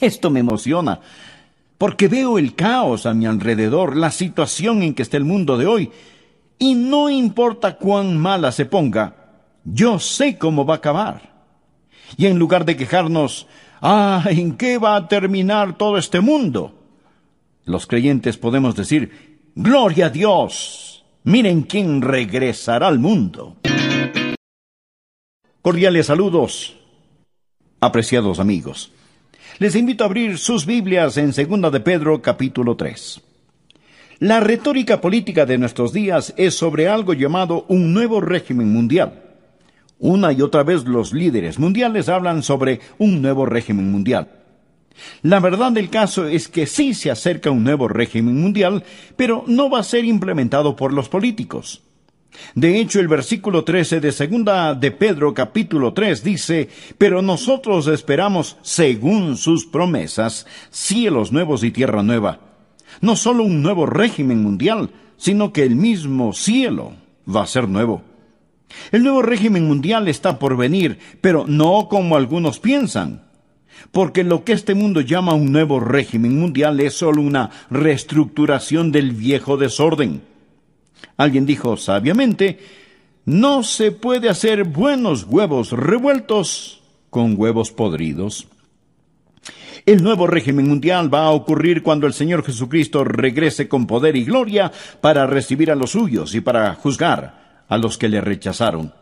Esto me emociona, porque veo el caos a mi alrededor, la situación en que está el mundo de hoy, y no importa cuán mala se ponga, yo sé cómo va a acabar. Y en lugar de quejarnos, ah, ¿en qué va a terminar todo este mundo? Los creyentes podemos decir, Gloria a Dios, miren quién regresará al mundo. Cordiales saludos, apreciados amigos. Les invito a abrir sus Biblias en Segunda de Pedro capítulo 3. La retórica política de nuestros días es sobre algo llamado un nuevo régimen mundial. Una y otra vez los líderes mundiales hablan sobre un nuevo régimen mundial. La verdad del caso es que sí se acerca un nuevo régimen mundial, pero no va a ser implementado por los políticos. De hecho, el versículo 13 de segunda de Pedro capítulo 3 dice, pero nosotros esperamos, según sus promesas, cielos nuevos y tierra nueva. No solo un nuevo régimen mundial, sino que el mismo cielo va a ser nuevo. El nuevo régimen mundial está por venir, pero no como algunos piensan. Porque lo que este mundo llama un nuevo régimen mundial es solo una reestructuración del viejo desorden. Alguien dijo sabiamente, no se puede hacer buenos huevos revueltos con huevos podridos. El nuevo régimen mundial va a ocurrir cuando el Señor Jesucristo regrese con poder y gloria para recibir a los suyos y para juzgar a los que le rechazaron.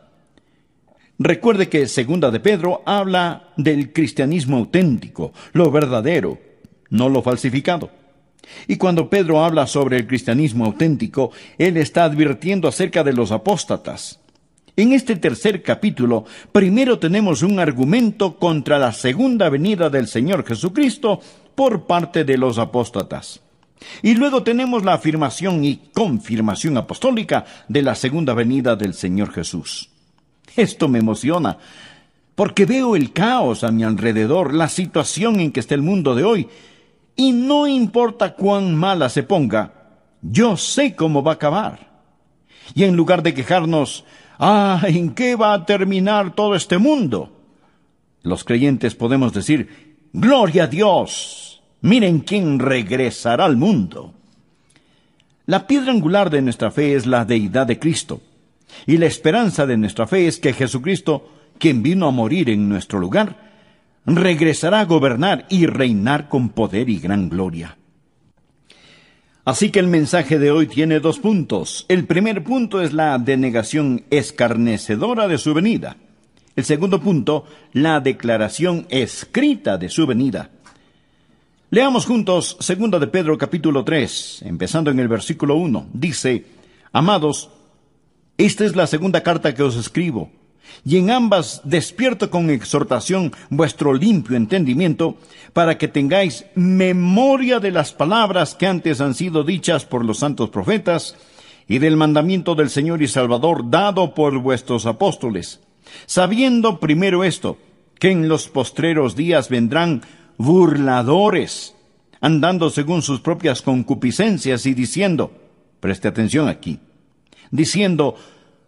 Recuerde que Segunda de Pedro habla del cristianismo auténtico, lo verdadero, no lo falsificado. Y cuando Pedro habla sobre el cristianismo auténtico, él está advirtiendo acerca de los apóstatas. En este tercer capítulo, primero tenemos un argumento contra la segunda venida del Señor Jesucristo por parte de los apóstatas. Y luego tenemos la afirmación y confirmación apostólica de la segunda venida del Señor Jesús. Esto me emociona, porque veo el caos a mi alrededor, la situación en que está el mundo de hoy, y no importa cuán mala se ponga, yo sé cómo va a acabar. Y en lugar de quejarnos, ah, ¿en qué va a terminar todo este mundo? Los creyentes podemos decir, Gloria a Dios, miren quién regresará al mundo. La piedra angular de nuestra fe es la deidad de Cristo, y la esperanza de nuestra fe es que Jesucristo, quien vino a morir en nuestro lugar, regresará a gobernar y reinar con poder y gran gloria. Así que el mensaje de hoy tiene dos puntos. El primer punto es la denegación escarnecedora de su venida. El segundo punto, la declaración escrita de su venida. Leamos juntos segunda de Pedro capítulo 3, empezando en el versículo 1. Dice, Amados, esta es la segunda carta que os escribo y en ambas despierto con exhortación vuestro limpio entendimiento, para que tengáis memoria de las palabras que antes han sido dichas por los santos profetas, y del mandamiento del Señor y Salvador dado por vuestros apóstoles, sabiendo primero esto, que en los postreros días vendrán burladores, andando según sus propias concupiscencias y diciendo, preste atención aquí, diciendo,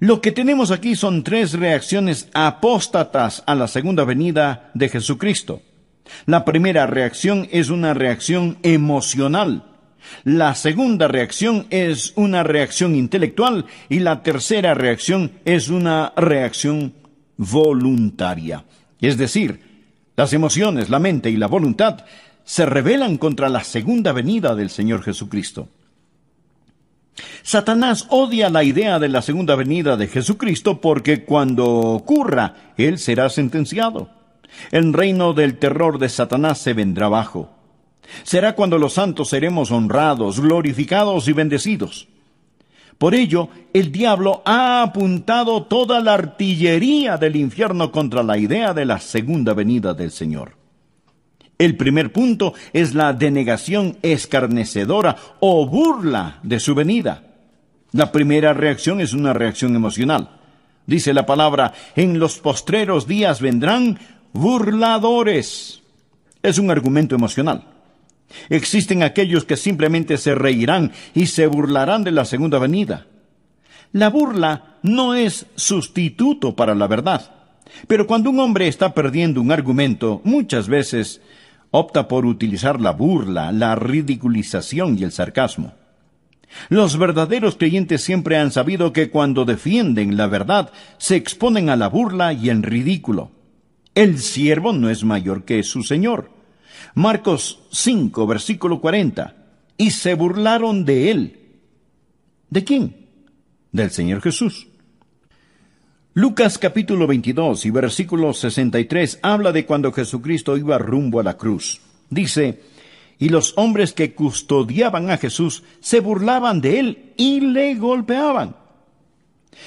Lo que tenemos aquí son tres reacciones apóstatas a la segunda venida de Jesucristo. La primera reacción es una reacción emocional. La segunda reacción es una reacción intelectual y la tercera reacción es una reacción voluntaria. Es decir, las emociones, la mente y la voluntad se rebelan contra la segunda venida del Señor Jesucristo. Satanás odia la idea de la segunda venida de Jesucristo porque cuando ocurra, él será sentenciado. El reino del terror de Satanás se vendrá abajo. Será cuando los santos seremos honrados, glorificados y bendecidos. Por ello, el diablo ha apuntado toda la artillería del infierno contra la idea de la segunda venida del Señor. El primer punto es la denegación escarnecedora o burla de su venida. La primera reacción es una reacción emocional. Dice la palabra, en los postreros días vendrán burladores. Es un argumento emocional. Existen aquellos que simplemente se reirán y se burlarán de la segunda venida. La burla no es sustituto para la verdad. Pero cuando un hombre está perdiendo un argumento, muchas veces opta por utilizar la burla, la ridiculización y el sarcasmo. Los verdaderos creyentes siempre han sabido que cuando defienden la verdad se exponen a la burla y el ridículo. El siervo no es mayor que su Señor. Marcos 5, versículo 40. Y se burlaron de él. ¿De quién? Del Señor Jesús. Lucas capítulo 22 y versículo 63 habla de cuando Jesucristo iba rumbo a la cruz. Dice, y los hombres que custodiaban a Jesús se burlaban de él y le golpeaban.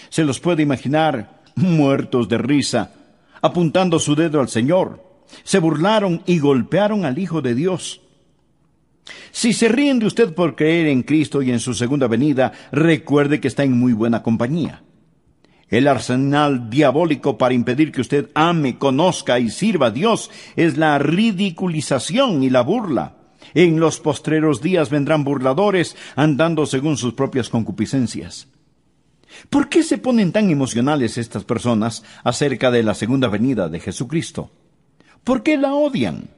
Se los puede imaginar muertos de risa, apuntando su dedo al Señor. Se burlaron y golpearon al Hijo de Dios. Si se ríen de usted por creer en Cristo y en su segunda venida, recuerde que está en muy buena compañía. El arsenal diabólico para impedir que usted ame, conozca y sirva a Dios es la ridiculización y la burla. En los postreros días vendrán burladores andando según sus propias concupiscencias. ¿Por qué se ponen tan emocionales estas personas acerca de la segunda venida de Jesucristo? ¿Por qué la odian?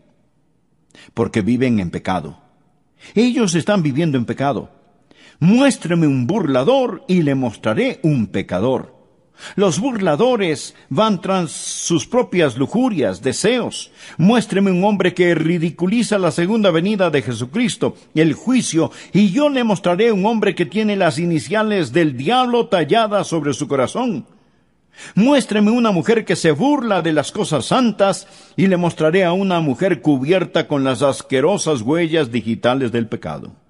Porque viven en pecado. Ellos están viviendo en pecado. Muéstreme un burlador y le mostraré un pecador. Los burladores van tras sus propias lujurias, deseos. Muéstreme un hombre que ridiculiza la segunda venida de Jesucristo, el juicio, y yo le mostraré un hombre que tiene las iniciales del diablo talladas sobre su corazón. Muéstreme una mujer que se burla de las cosas santas, y le mostraré a una mujer cubierta con las asquerosas huellas digitales del pecado.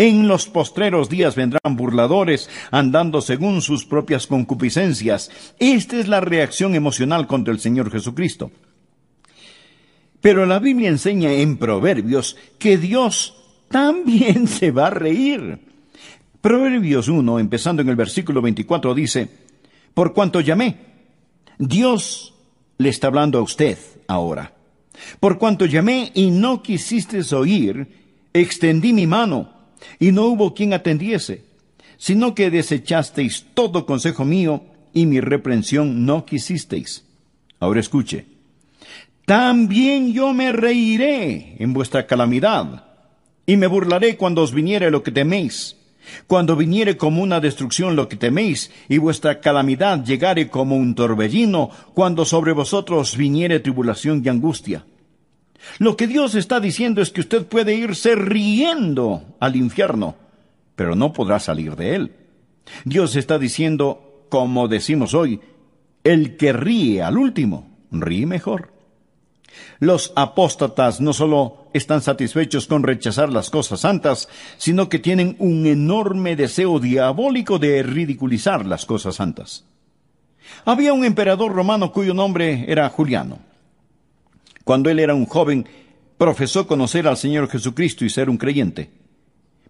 En los postreros días vendrán burladores, andando según sus propias concupiscencias. Esta es la reacción emocional contra el Señor Jesucristo. Pero la Biblia enseña en Proverbios que Dios también se va a reír. Proverbios 1, empezando en el versículo 24, dice, Por cuanto llamé, Dios le está hablando a usted ahora. Por cuanto llamé y no quisisteis oír, extendí mi mano y no hubo quien atendiese, sino que desechasteis todo consejo mío y mi reprensión no quisisteis. Ahora escuche. También yo me reiré en vuestra calamidad, y me burlaré cuando os viniere lo que teméis, cuando viniere como una destrucción lo que teméis, y vuestra calamidad llegare como un torbellino, cuando sobre vosotros viniere tribulación y angustia. Lo que Dios está diciendo es que usted puede irse riendo al infierno, pero no podrá salir de él. Dios está diciendo, como decimos hoy, el que ríe al último, ríe mejor. Los apóstatas no solo están satisfechos con rechazar las cosas santas, sino que tienen un enorme deseo diabólico de ridiculizar las cosas santas. Había un emperador romano cuyo nombre era Juliano. Cuando él era un joven, profesó conocer al Señor Jesucristo y ser un creyente,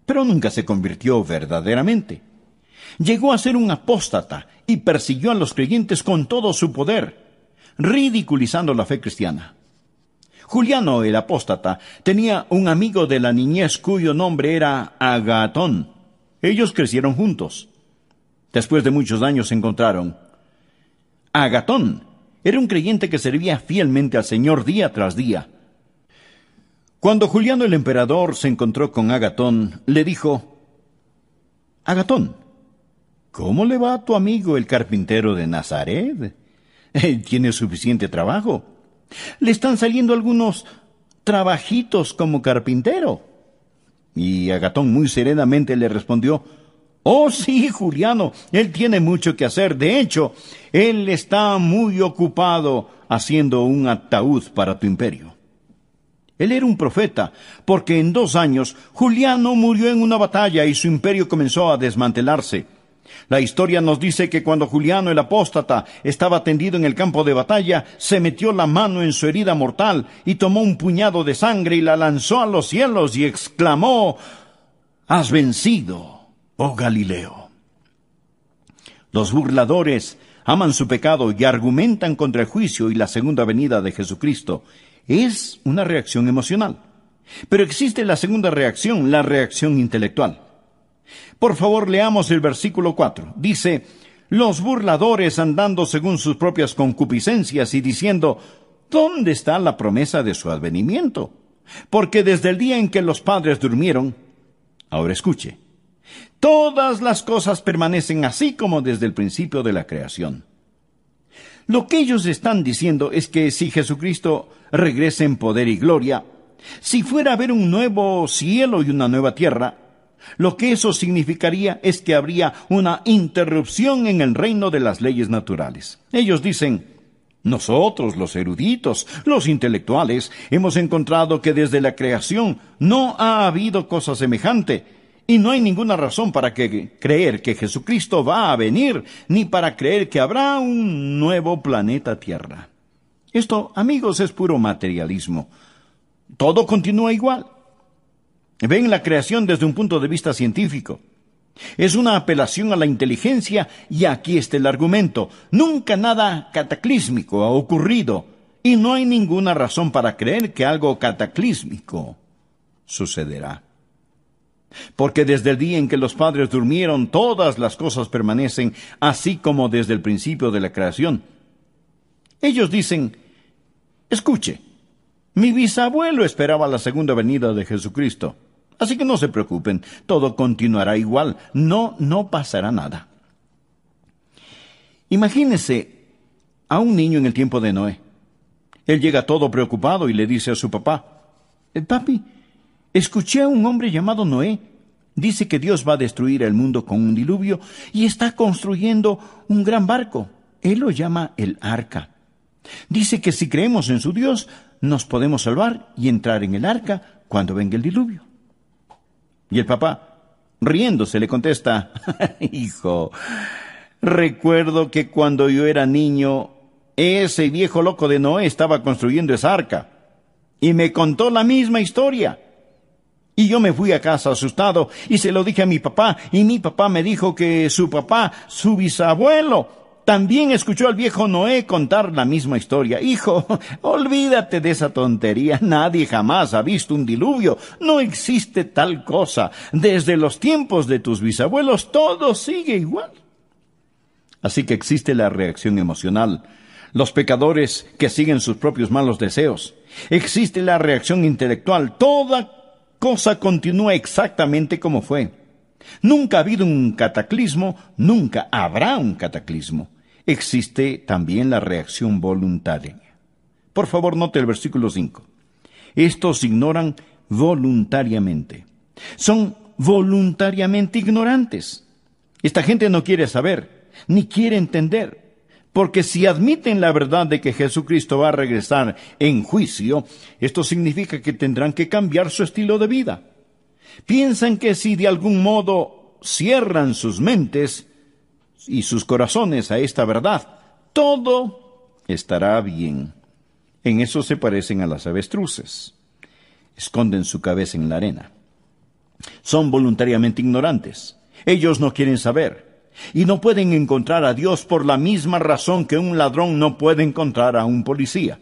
pero nunca se convirtió verdaderamente. Llegó a ser un apóstata y persiguió a los creyentes con todo su poder, ridiculizando la fe cristiana. Juliano el apóstata tenía un amigo de la niñez cuyo nombre era Agatón. Ellos crecieron juntos. Después de muchos años se encontraron. Agatón era un creyente que servía fielmente al Señor día tras día. Cuando Juliano el emperador se encontró con Agatón, le dijo, Agatón, ¿cómo le va a tu amigo el carpintero de Nazaret? Él tiene suficiente trabajo. Le están saliendo algunos trabajitos como carpintero. Y Agatón muy serenamente le respondió, Oh, sí, Juliano, él tiene mucho que hacer. De hecho, él está muy ocupado haciendo un ataúd para tu imperio. Él era un profeta, porque en dos años Juliano murió en una batalla y su imperio comenzó a desmantelarse. La historia nos dice que cuando Juliano el apóstata estaba tendido en el campo de batalla, se metió la mano en su herida mortal y tomó un puñado de sangre y la lanzó a los cielos y exclamó, Has vencido, oh Galileo. Los burladores aman su pecado y argumentan contra el juicio y la segunda venida de Jesucristo. Es una reacción emocional. Pero existe la segunda reacción, la reacción intelectual. Por favor, leamos el versículo 4. Dice, los burladores andando según sus propias concupiscencias y diciendo, ¿dónde está la promesa de su advenimiento? Porque desde el día en que los padres durmieron, ahora escuche, todas las cosas permanecen así como desde el principio de la creación. Lo que ellos están diciendo es que si Jesucristo regresa en poder y gloria, si fuera a haber un nuevo cielo y una nueva tierra, lo que eso significaría es que habría una interrupción en el reino de las leyes naturales. Ellos dicen, nosotros, los eruditos, los intelectuales, hemos encontrado que desde la creación no ha habido cosa semejante, y no hay ninguna razón para creer que Jesucristo va a venir, ni para creer que habrá un nuevo planeta Tierra. Esto, amigos, es puro materialismo. Todo continúa igual. Ven la creación desde un punto de vista científico. Es una apelación a la inteligencia y aquí está el argumento. Nunca nada cataclísmico ha ocurrido y no hay ninguna razón para creer que algo cataclísmico sucederá. Porque desde el día en que los padres durmieron, todas las cosas permanecen así como desde el principio de la creación. Ellos dicen, escuche, mi bisabuelo esperaba la segunda venida de Jesucristo. Así que no se preocupen, todo continuará igual, no, no pasará nada. Imagínese a un niño en el tiempo de Noé. Él llega todo preocupado y le dice a su papá, eh, Papi, escuché a un hombre llamado Noé. Dice que Dios va a destruir el mundo con un diluvio y está construyendo un gran barco. Él lo llama el arca. Dice que si creemos en su Dios, nos podemos salvar y entrar en el arca cuando venga el diluvio. Y el papá, riéndose, le contesta, Hijo, recuerdo que cuando yo era niño, ese viejo loco de Noé estaba construyendo esa arca. Y me contó la misma historia. Y yo me fui a casa asustado y se lo dije a mi papá y mi papá me dijo que su papá, su bisabuelo, también escuchó al viejo Noé contar la misma historia. Hijo, olvídate de esa tontería. Nadie jamás ha visto un diluvio. No existe tal cosa. Desde los tiempos de tus bisabuelos todo sigue igual. Así que existe la reacción emocional, los pecadores que siguen sus propios malos deseos. Existe la reacción intelectual. Toda cosa continúa exactamente como fue. Nunca ha habido un cataclismo, nunca habrá un cataclismo existe también la reacción voluntaria. Por favor, note el versículo 5. Estos ignoran voluntariamente. Son voluntariamente ignorantes. Esta gente no quiere saber, ni quiere entender, porque si admiten la verdad de que Jesucristo va a regresar en juicio, esto significa que tendrán que cambiar su estilo de vida. Piensan que si de algún modo cierran sus mentes, y sus corazones a esta verdad, todo estará bien. En eso se parecen a las avestruces. Esconden su cabeza en la arena. Son voluntariamente ignorantes. Ellos no quieren saber. Y no pueden encontrar a Dios por la misma razón que un ladrón no puede encontrar a un policía.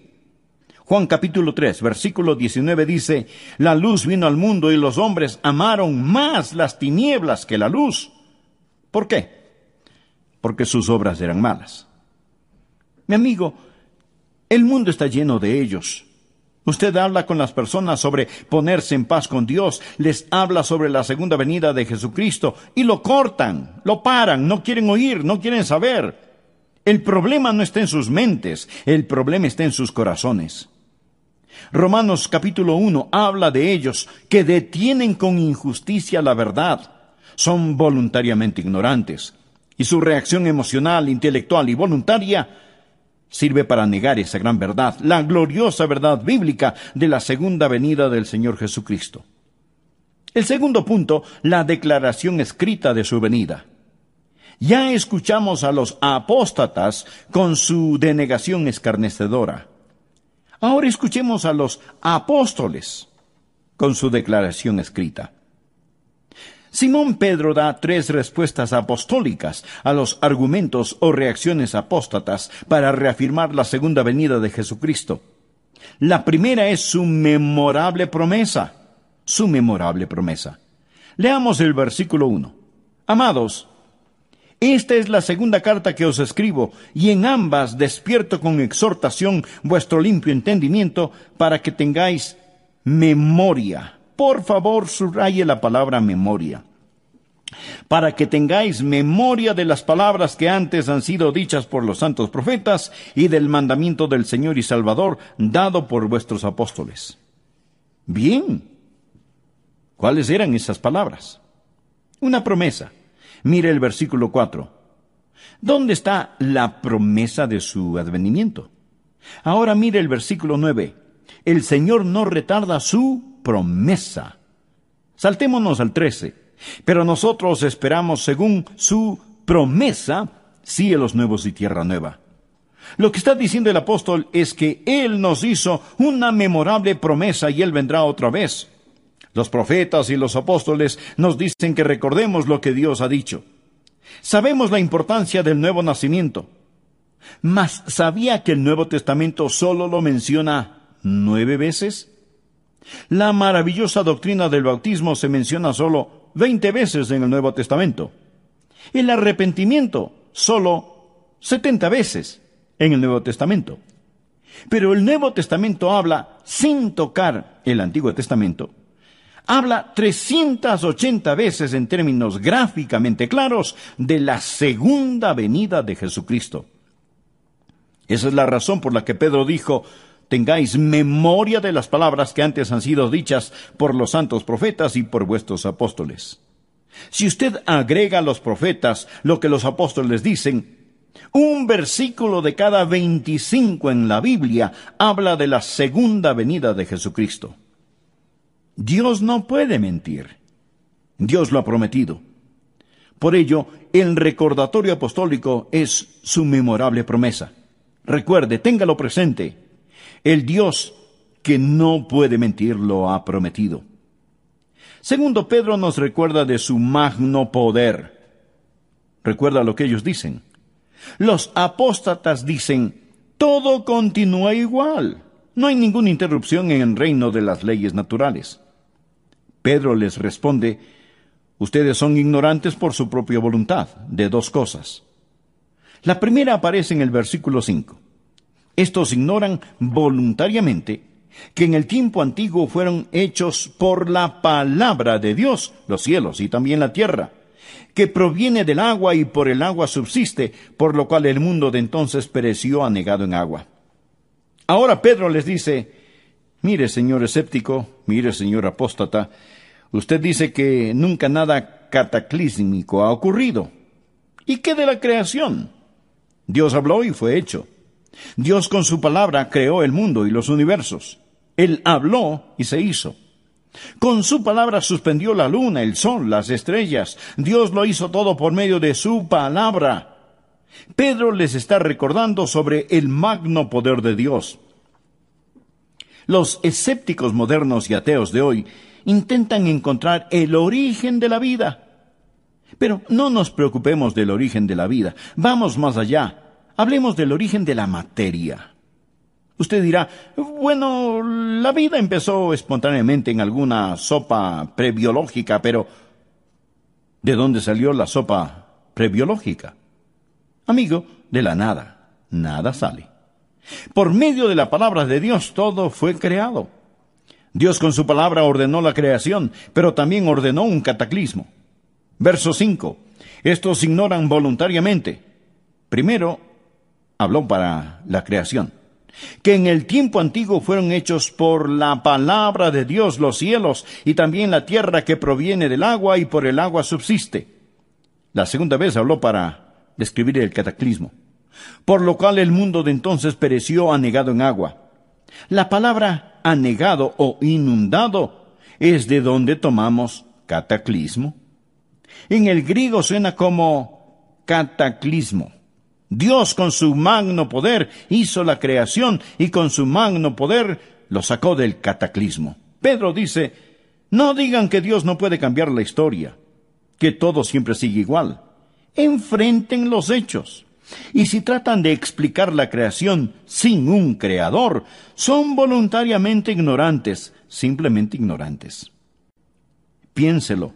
Juan capítulo 3, versículo 19 dice, La luz vino al mundo y los hombres amaron más las tinieblas que la luz. ¿Por qué? porque sus obras eran malas. Mi amigo, el mundo está lleno de ellos. Usted habla con las personas sobre ponerse en paz con Dios, les habla sobre la segunda venida de Jesucristo y lo cortan, lo paran, no quieren oír, no quieren saber. El problema no está en sus mentes, el problema está en sus corazones. Romanos capítulo 1 habla de ellos que detienen con injusticia la verdad, son voluntariamente ignorantes, y su reacción emocional, intelectual y voluntaria sirve para negar esa gran verdad, la gloriosa verdad bíblica de la segunda venida del Señor Jesucristo. El segundo punto, la declaración escrita de su venida. Ya escuchamos a los apóstatas con su denegación escarnecedora. Ahora escuchemos a los apóstoles con su declaración escrita. Simón Pedro da tres respuestas apostólicas a los argumentos o reacciones apóstatas para reafirmar la segunda venida de Jesucristo. La primera es su memorable promesa, su memorable promesa. Leamos el versículo 1. Amados, esta es la segunda carta que os escribo, y en ambas despierto con exhortación vuestro limpio entendimiento para que tengáis memoria. Por favor, subraye la palabra memoria. Para que tengáis memoria de las palabras que antes han sido dichas por los santos profetas y del mandamiento del Señor y Salvador dado por vuestros apóstoles. Bien. ¿Cuáles eran esas palabras? Una promesa Mire el versículo 4. ¿Dónde está la promesa de su advenimiento? Ahora mire el versículo 9. El Señor no retarda su promesa. Saltémonos al 13. Pero nosotros esperamos según su promesa cielos nuevos y tierra nueva. Lo que está diciendo el apóstol es que Él nos hizo una memorable promesa y Él vendrá otra vez. Los profetas y los apóstoles nos dicen que recordemos lo que Dios ha dicho. Sabemos la importancia del nuevo nacimiento. Mas ¿sabía que el Nuevo Testamento solo lo menciona nueve veces? La maravillosa doctrina del bautismo se menciona solo veinte veces en el Nuevo Testamento. El arrepentimiento solo setenta veces en el Nuevo Testamento. Pero el Nuevo Testamento habla sin tocar el Antiguo Testamento habla 380 veces en términos gráficamente claros de la segunda venida de Jesucristo. Esa es la razón por la que Pedro dijo, tengáis memoria de las palabras que antes han sido dichas por los santos profetas y por vuestros apóstoles. Si usted agrega a los profetas lo que los apóstoles dicen, un versículo de cada veinticinco en la Biblia habla de la segunda venida de Jesucristo. Dios no puede mentir. Dios lo ha prometido. Por ello, el recordatorio apostólico es su memorable promesa. Recuerde, téngalo presente. El Dios que no puede mentir lo ha prometido. Segundo, Pedro nos recuerda de su magno poder. Recuerda lo que ellos dicen. Los apóstatas dicen, todo continúa igual. No hay ninguna interrupción en el reino de las leyes naturales. Pedro les responde, Ustedes son ignorantes por su propia voluntad de dos cosas. La primera aparece en el versículo 5. Estos ignoran voluntariamente que en el tiempo antiguo fueron hechos por la palabra de Dios los cielos y también la tierra, que proviene del agua y por el agua subsiste, por lo cual el mundo de entonces pereció anegado en agua. Ahora Pedro les dice, mire señor escéptico, mire señor apóstata, Usted dice que nunca nada cataclísmico ha ocurrido. ¿Y qué de la creación? Dios habló y fue hecho. Dios con su palabra creó el mundo y los universos. Él habló y se hizo. Con su palabra suspendió la luna, el sol, las estrellas. Dios lo hizo todo por medio de su palabra. Pedro les está recordando sobre el magno poder de Dios. Los escépticos modernos y ateos de hoy intentan encontrar el origen de la vida. Pero no nos preocupemos del origen de la vida, vamos más allá, hablemos del origen de la materia. Usted dirá, bueno, la vida empezó espontáneamente en alguna sopa prebiológica, pero ¿de dónde salió la sopa prebiológica? Amigo, de la nada, nada sale. Por medio de la palabra de Dios todo fue creado. Dios con su palabra ordenó la creación, pero también ordenó un cataclismo. Verso 5. Estos ignoran voluntariamente. Primero, habló para la creación. Que en el tiempo antiguo fueron hechos por la palabra de Dios los cielos y también la tierra que proviene del agua y por el agua subsiste. La segunda vez habló para describir el cataclismo. Por lo cual el mundo de entonces pereció anegado en agua. La palabra anegado o inundado es de donde tomamos cataclismo. En el griego suena como cataclismo. Dios con su magno poder hizo la creación y con su magno poder lo sacó del cataclismo. Pedro dice, no digan que Dios no puede cambiar la historia, que todo siempre sigue igual. Enfrenten los hechos. Y si tratan de explicar la creación sin un creador, son voluntariamente ignorantes, simplemente ignorantes. Piénselo.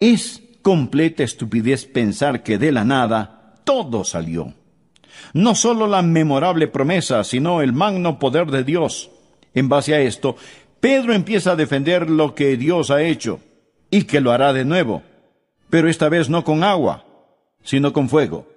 Es completa estupidez pensar que de la nada todo salió. No solo la memorable promesa, sino el magno poder de Dios. En base a esto, Pedro empieza a defender lo que Dios ha hecho y que lo hará de nuevo, pero esta vez no con agua, sino con fuego.